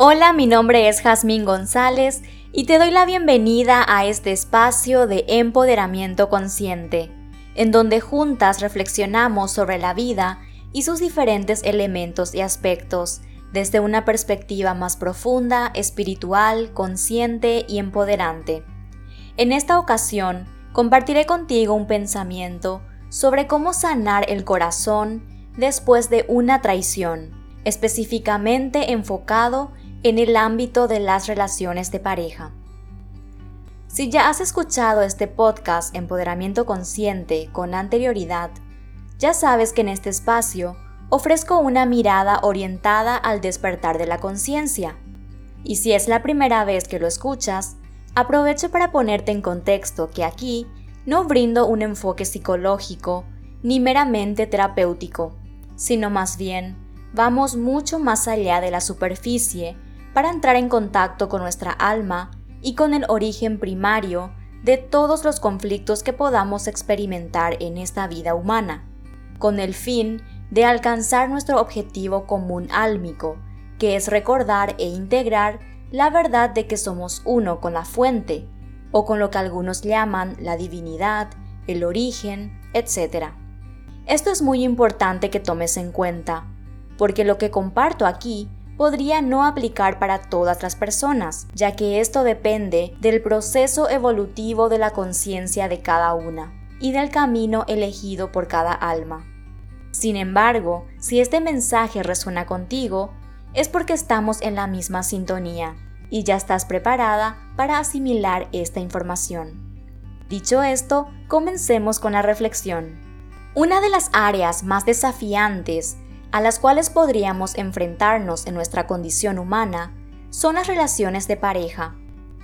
Hola, mi nombre es Jazmín González y te doy la bienvenida a este espacio de empoderamiento consciente, en donde juntas reflexionamos sobre la vida y sus diferentes elementos y aspectos desde una perspectiva más profunda, espiritual, consciente y empoderante. En esta ocasión, compartiré contigo un pensamiento sobre cómo sanar el corazón después de una traición, específicamente enfocado en el ámbito de las relaciones de pareja. Si ya has escuchado este podcast Empoderamiento Consciente con anterioridad, ya sabes que en este espacio ofrezco una mirada orientada al despertar de la conciencia. Y si es la primera vez que lo escuchas, aprovecho para ponerte en contexto que aquí no brindo un enfoque psicológico ni meramente terapéutico, sino más bien vamos mucho más allá de la superficie para entrar en contacto con nuestra alma y con el origen primario de todos los conflictos que podamos experimentar en esta vida humana, con el fin de alcanzar nuestro objetivo común álmico, que es recordar e integrar la verdad de que somos uno con la fuente, o con lo que algunos llaman la divinidad, el origen, etc. Esto es muy importante que tomes en cuenta, porque lo que comparto aquí podría no aplicar para todas las personas, ya que esto depende del proceso evolutivo de la conciencia de cada una y del camino elegido por cada alma. Sin embargo, si este mensaje resuena contigo, es porque estamos en la misma sintonía y ya estás preparada para asimilar esta información. Dicho esto, comencemos con la reflexión. Una de las áreas más desafiantes a las cuales podríamos enfrentarnos en nuestra condición humana son las relaciones de pareja,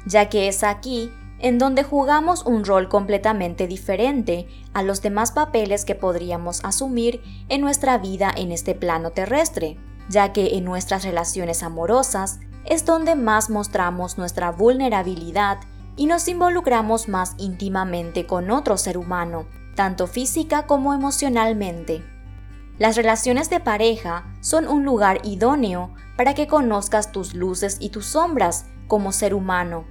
ya que es aquí en donde jugamos un rol completamente diferente a los demás papeles que podríamos asumir en nuestra vida en este plano terrestre, ya que en nuestras relaciones amorosas es donde más mostramos nuestra vulnerabilidad y nos involucramos más íntimamente con otro ser humano, tanto física como emocionalmente. Las relaciones de pareja son un lugar idóneo para que conozcas tus luces y tus sombras como ser humano,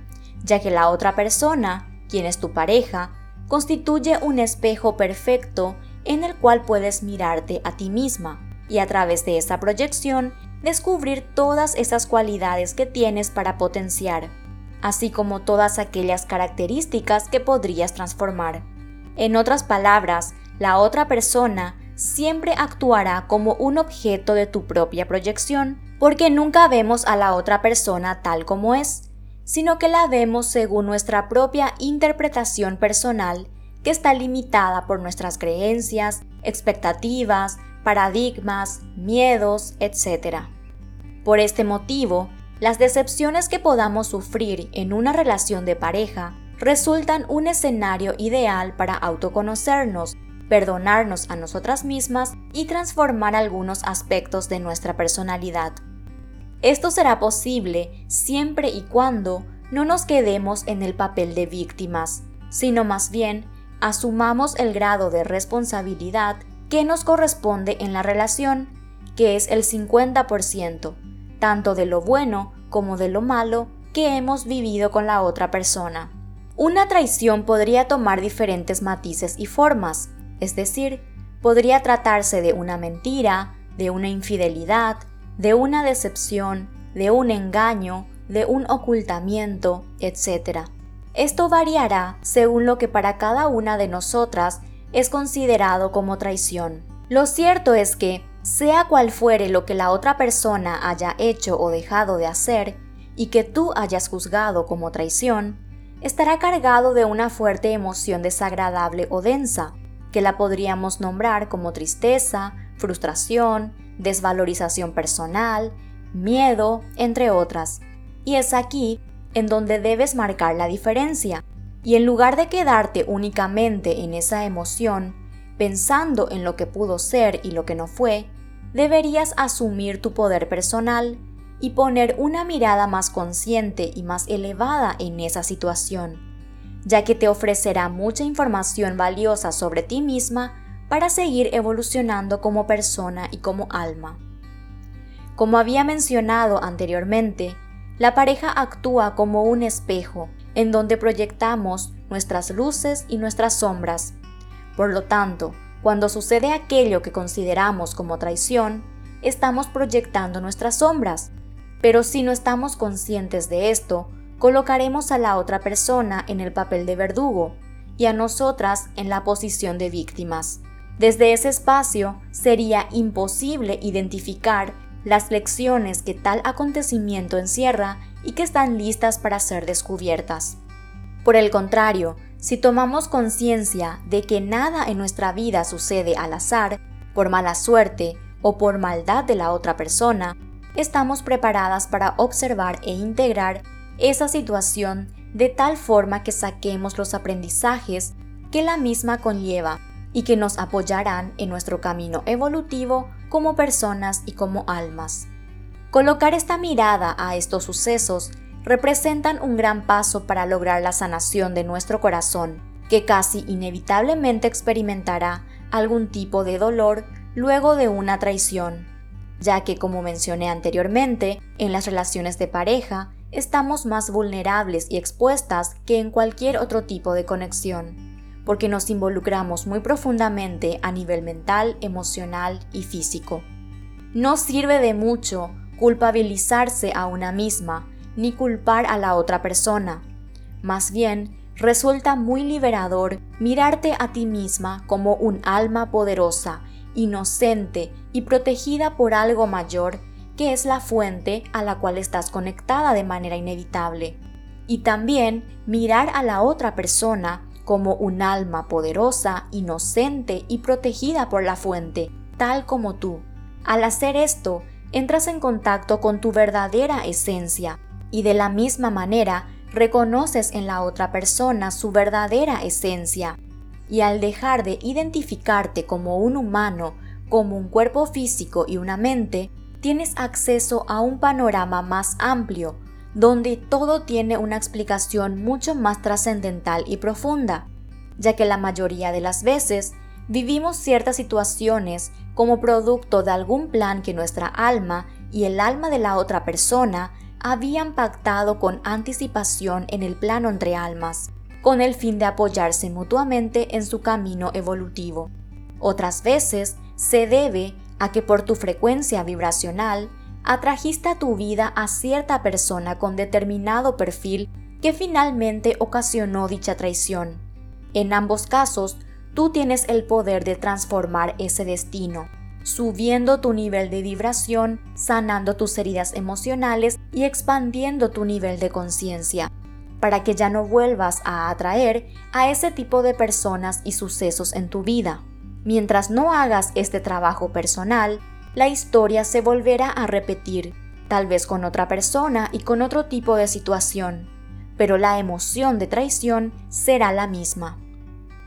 ya que la otra persona, quien es tu pareja, constituye un espejo perfecto en el cual puedes mirarte a ti misma y a través de esa proyección descubrir todas esas cualidades que tienes para potenciar, así como todas aquellas características que podrías transformar. En otras palabras, la otra persona siempre actuará como un objeto de tu propia proyección, porque nunca vemos a la otra persona tal como es, sino que la vemos según nuestra propia interpretación personal que está limitada por nuestras creencias, expectativas, paradigmas, miedos, etc. Por este motivo, las decepciones que podamos sufrir en una relación de pareja resultan un escenario ideal para autoconocernos perdonarnos a nosotras mismas y transformar algunos aspectos de nuestra personalidad. Esto será posible siempre y cuando no nos quedemos en el papel de víctimas, sino más bien asumamos el grado de responsabilidad que nos corresponde en la relación, que es el 50%, tanto de lo bueno como de lo malo que hemos vivido con la otra persona. Una traición podría tomar diferentes matices y formas, es decir, podría tratarse de una mentira, de una infidelidad, de una decepción, de un engaño, de un ocultamiento, etc. Esto variará según lo que para cada una de nosotras es considerado como traición. Lo cierto es que, sea cual fuere lo que la otra persona haya hecho o dejado de hacer, y que tú hayas juzgado como traición, estará cargado de una fuerte emoción desagradable o densa, que la podríamos nombrar como tristeza, frustración, desvalorización personal, miedo, entre otras. Y es aquí en donde debes marcar la diferencia. Y en lugar de quedarte únicamente en esa emoción, pensando en lo que pudo ser y lo que no fue, deberías asumir tu poder personal y poner una mirada más consciente y más elevada en esa situación ya que te ofrecerá mucha información valiosa sobre ti misma para seguir evolucionando como persona y como alma. Como había mencionado anteriormente, la pareja actúa como un espejo en donde proyectamos nuestras luces y nuestras sombras. Por lo tanto, cuando sucede aquello que consideramos como traición, estamos proyectando nuestras sombras. Pero si no estamos conscientes de esto, colocaremos a la otra persona en el papel de verdugo y a nosotras en la posición de víctimas. Desde ese espacio sería imposible identificar las lecciones que tal acontecimiento encierra y que están listas para ser descubiertas. Por el contrario, si tomamos conciencia de que nada en nuestra vida sucede al azar, por mala suerte o por maldad de la otra persona, estamos preparadas para observar e integrar esa situación de tal forma que saquemos los aprendizajes que la misma conlleva y que nos apoyarán en nuestro camino evolutivo como personas y como almas. Colocar esta mirada a estos sucesos representan un gran paso para lograr la sanación de nuestro corazón, que casi inevitablemente experimentará algún tipo de dolor luego de una traición, ya que como mencioné anteriormente, en las relaciones de pareja estamos más vulnerables y expuestas que en cualquier otro tipo de conexión porque nos involucramos muy profundamente a nivel mental, emocional y físico. No sirve de mucho culpabilizarse a una misma ni culpar a la otra persona. Más bien, resulta muy liberador mirarte a ti misma como un alma poderosa, inocente y protegida por algo mayor que es la fuente a la cual estás conectada de manera inevitable. Y también mirar a la otra persona como un alma poderosa, inocente y protegida por la fuente, tal como tú. Al hacer esto, entras en contacto con tu verdadera esencia y de la misma manera reconoces en la otra persona su verdadera esencia. Y al dejar de identificarte como un humano, como un cuerpo físico y una mente, tienes acceso a un panorama más amplio, donde todo tiene una explicación mucho más trascendental y profunda, ya que la mayoría de las veces vivimos ciertas situaciones como producto de algún plan que nuestra alma y el alma de la otra persona habían pactado con anticipación en el plano entre almas, con el fin de apoyarse mutuamente en su camino evolutivo. Otras veces se debe a que por tu frecuencia vibracional atrajiste a tu vida a cierta persona con determinado perfil que finalmente ocasionó dicha traición. En ambos casos, tú tienes el poder de transformar ese destino, subiendo tu nivel de vibración, sanando tus heridas emocionales y expandiendo tu nivel de conciencia, para que ya no vuelvas a atraer a ese tipo de personas y sucesos en tu vida. Mientras no hagas este trabajo personal, la historia se volverá a repetir, tal vez con otra persona y con otro tipo de situación, pero la emoción de traición será la misma.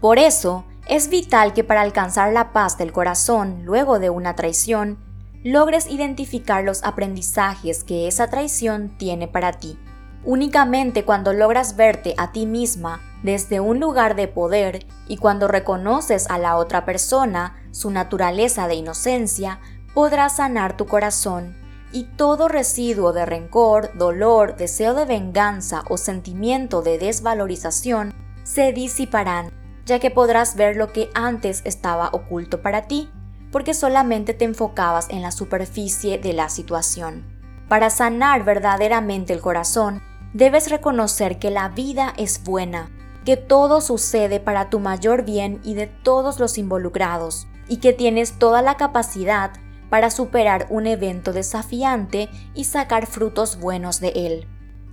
Por eso, es vital que para alcanzar la paz del corazón luego de una traición, logres identificar los aprendizajes que esa traición tiene para ti. Únicamente cuando logras verte a ti misma desde un lugar de poder y cuando reconoces a la otra persona su naturaleza de inocencia, podrás sanar tu corazón y todo residuo de rencor, dolor, deseo de venganza o sentimiento de desvalorización se disiparán, ya que podrás ver lo que antes estaba oculto para ti, porque solamente te enfocabas en la superficie de la situación. Para sanar verdaderamente el corazón, debes reconocer que la vida es buena, que todo sucede para tu mayor bien y de todos los involucrados, y que tienes toda la capacidad para superar un evento desafiante y sacar frutos buenos de él.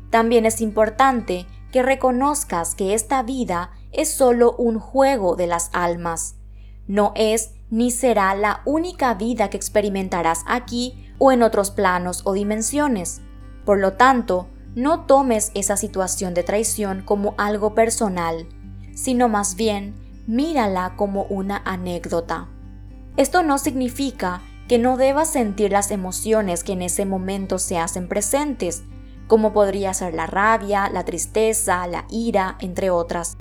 También es importante que reconozcas que esta vida es solo un juego de las almas. No es ni será la única vida que experimentarás aquí o en otros planos o dimensiones. Por lo tanto, no tomes esa situación de traición como algo personal, sino más bien mírala como una anécdota. Esto no significa que no debas sentir las emociones que en ese momento se hacen presentes, como podría ser la rabia, la tristeza, la ira, entre otras,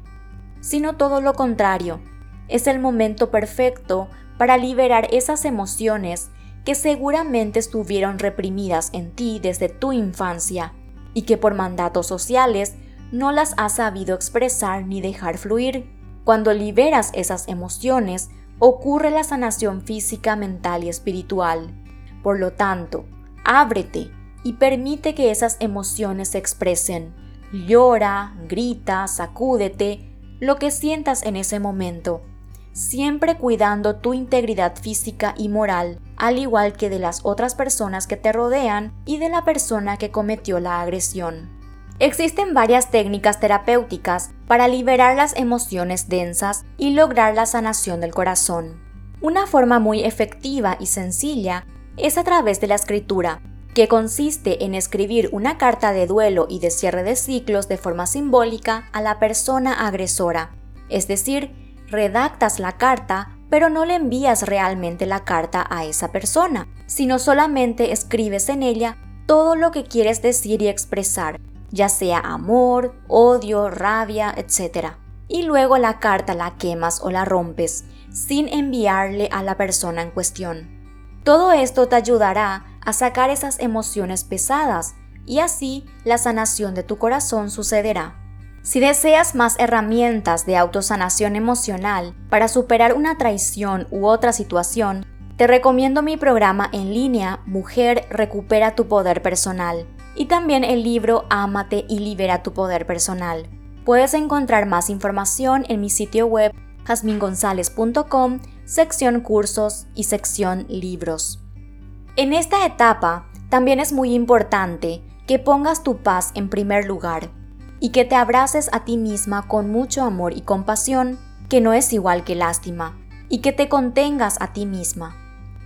sino todo lo contrario. Es el momento perfecto para liberar esas emociones que seguramente estuvieron reprimidas en ti desde tu infancia y que por mandatos sociales no las has sabido expresar ni dejar fluir. Cuando liberas esas emociones, ocurre la sanación física, mental y espiritual. Por lo tanto, ábrete y permite que esas emociones se expresen. Llora, grita, sacúdete, lo que sientas en ese momento, siempre cuidando tu integridad física y moral, al igual que de las otras personas que te rodean y de la persona que cometió la agresión. Existen varias técnicas terapéuticas para liberar las emociones densas y lograr la sanación del corazón. Una forma muy efectiva y sencilla es a través de la escritura, que consiste en escribir una carta de duelo y de cierre de ciclos de forma simbólica a la persona agresora. Es decir, redactas la carta, pero no le envías realmente la carta a esa persona, sino solamente escribes en ella todo lo que quieres decir y expresar, ya sea amor, odio, rabia, etc. Y luego la carta la quemas o la rompes, sin enviarle a la persona en cuestión. Todo esto te ayudará a sacar esas emociones pesadas y así la sanación de tu corazón sucederá. Si deseas más herramientas de autosanación emocional para superar una traición u otra situación, te recomiendo mi programa en línea Mujer Recupera tu Poder Personal y también el libro Ámate y Libera tu Poder Personal. Puedes encontrar más información en mi sitio web jasmingonzalez.com, sección cursos y sección libros. En esta etapa, también es muy importante que pongas tu paz en primer lugar y que te abraces a ti misma con mucho amor y compasión, que no es igual que lástima, y que te contengas a ti misma.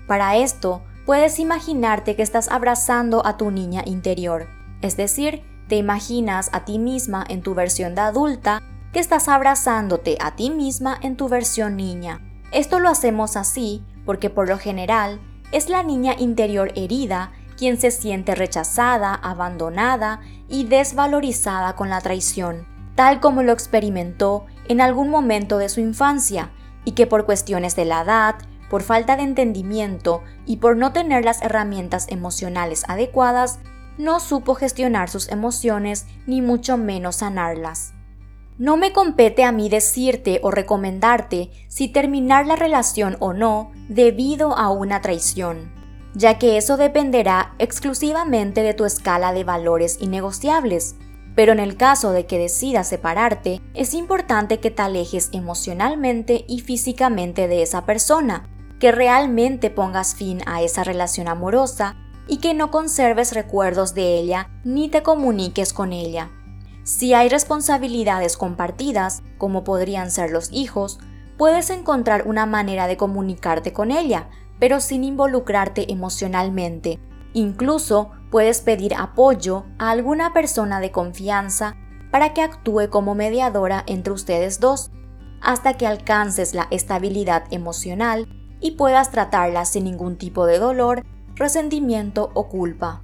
Para esto, puedes imaginarte que estás abrazando a tu niña interior, es decir, te imaginas a ti misma en tu versión de adulta que estás abrazándote a ti misma en tu versión niña. Esto lo hacemos así porque por lo general es la niña interior herida quien se siente rechazada, abandonada y desvalorizada con la traición, tal como lo experimentó en algún momento de su infancia, y que por cuestiones de la edad, por falta de entendimiento y por no tener las herramientas emocionales adecuadas, no supo gestionar sus emociones ni mucho menos sanarlas. No me compete a mí decirte o recomendarte si terminar la relación o no debido a una traición, ya que eso dependerá exclusivamente de tu escala de valores innegociables. Pero en el caso de que decidas separarte, es importante que te alejes emocionalmente y físicamente de esa persona, que realmente pongas fin a esa relación amorosa y que no conserves recuerdos de ella ni te comuniques con ella. Si hay responsabilidades compartidas, como podrían ser los hijos, puedes encontrar una manera de comunicarte con ella, pero sin involucrarte emocionalmente. Incluso puedes pedir apoyo a alguna persona de confianza para que actúe como mediadora entre ustedes dos, hasta que alcances la estabilidad emocional y puedas tratarla sin ningún tipo de dolor, resentimiento o culpa.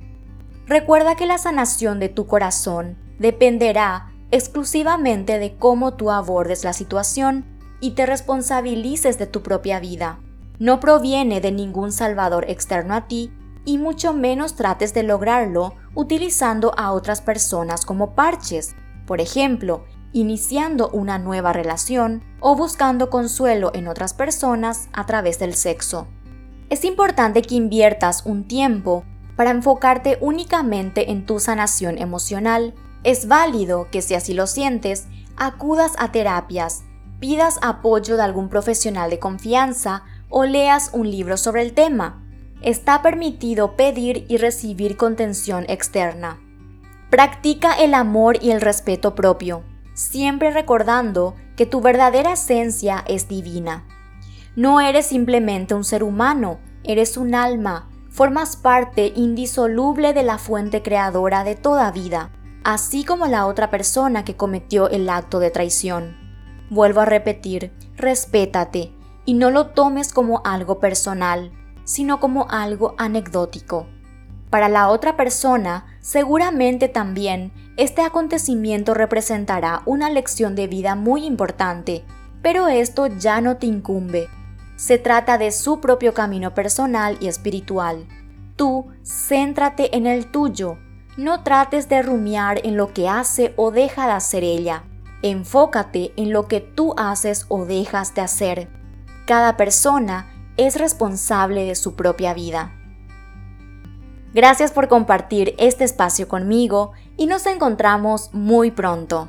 Recuerda que la sanación de tu corazón dependerá exclusivamente de cómo tú abordes la situación y te responsabilices de tu propia vida. No proviene de ningún salvador externo a ti y mucho menos trates de lograrlo utilizando a otras personas como parches, por ejemplo, iniciando una nueva relación o buscando consuelo en otras personas a través del sexo. Es importante que inviertas un tiempo para enfocarte únicamente en tu sanación emocional es válido que si así lo sientes, acudas a terapias, pidas apoyo de algún profesional de confianza o leas un libro sobre el tema. Está permitido pedir y recibir contención externa. Practica el amor y el respeto propio, siempre recordando que tu verdadera esencia es divina. No eres simplemente un ser humano, eres un alma, formas parte indisoluble de la fuente creadora de toda vida así como la otra persona que cometió el acto de traición. Vuelvo a repetir, respétate y no lo tomes como algo personal, sino como algo anecdótico. Para la otra persona, seguramente también este acontecimiento representará una lección de vida muy importante, pero esto ya no te incumbe. se trata de su propio camino personal y espiritual. Tú céntrate en el tuyo. No trates de rumiar en lo que hace o deja de hacer ella. Enfócate en lo que tú haces o dejas de hacer. Cada persona es responsable de su propia vida. Gracias por compartir este espacio conmigo y nos encontramos muy pronto.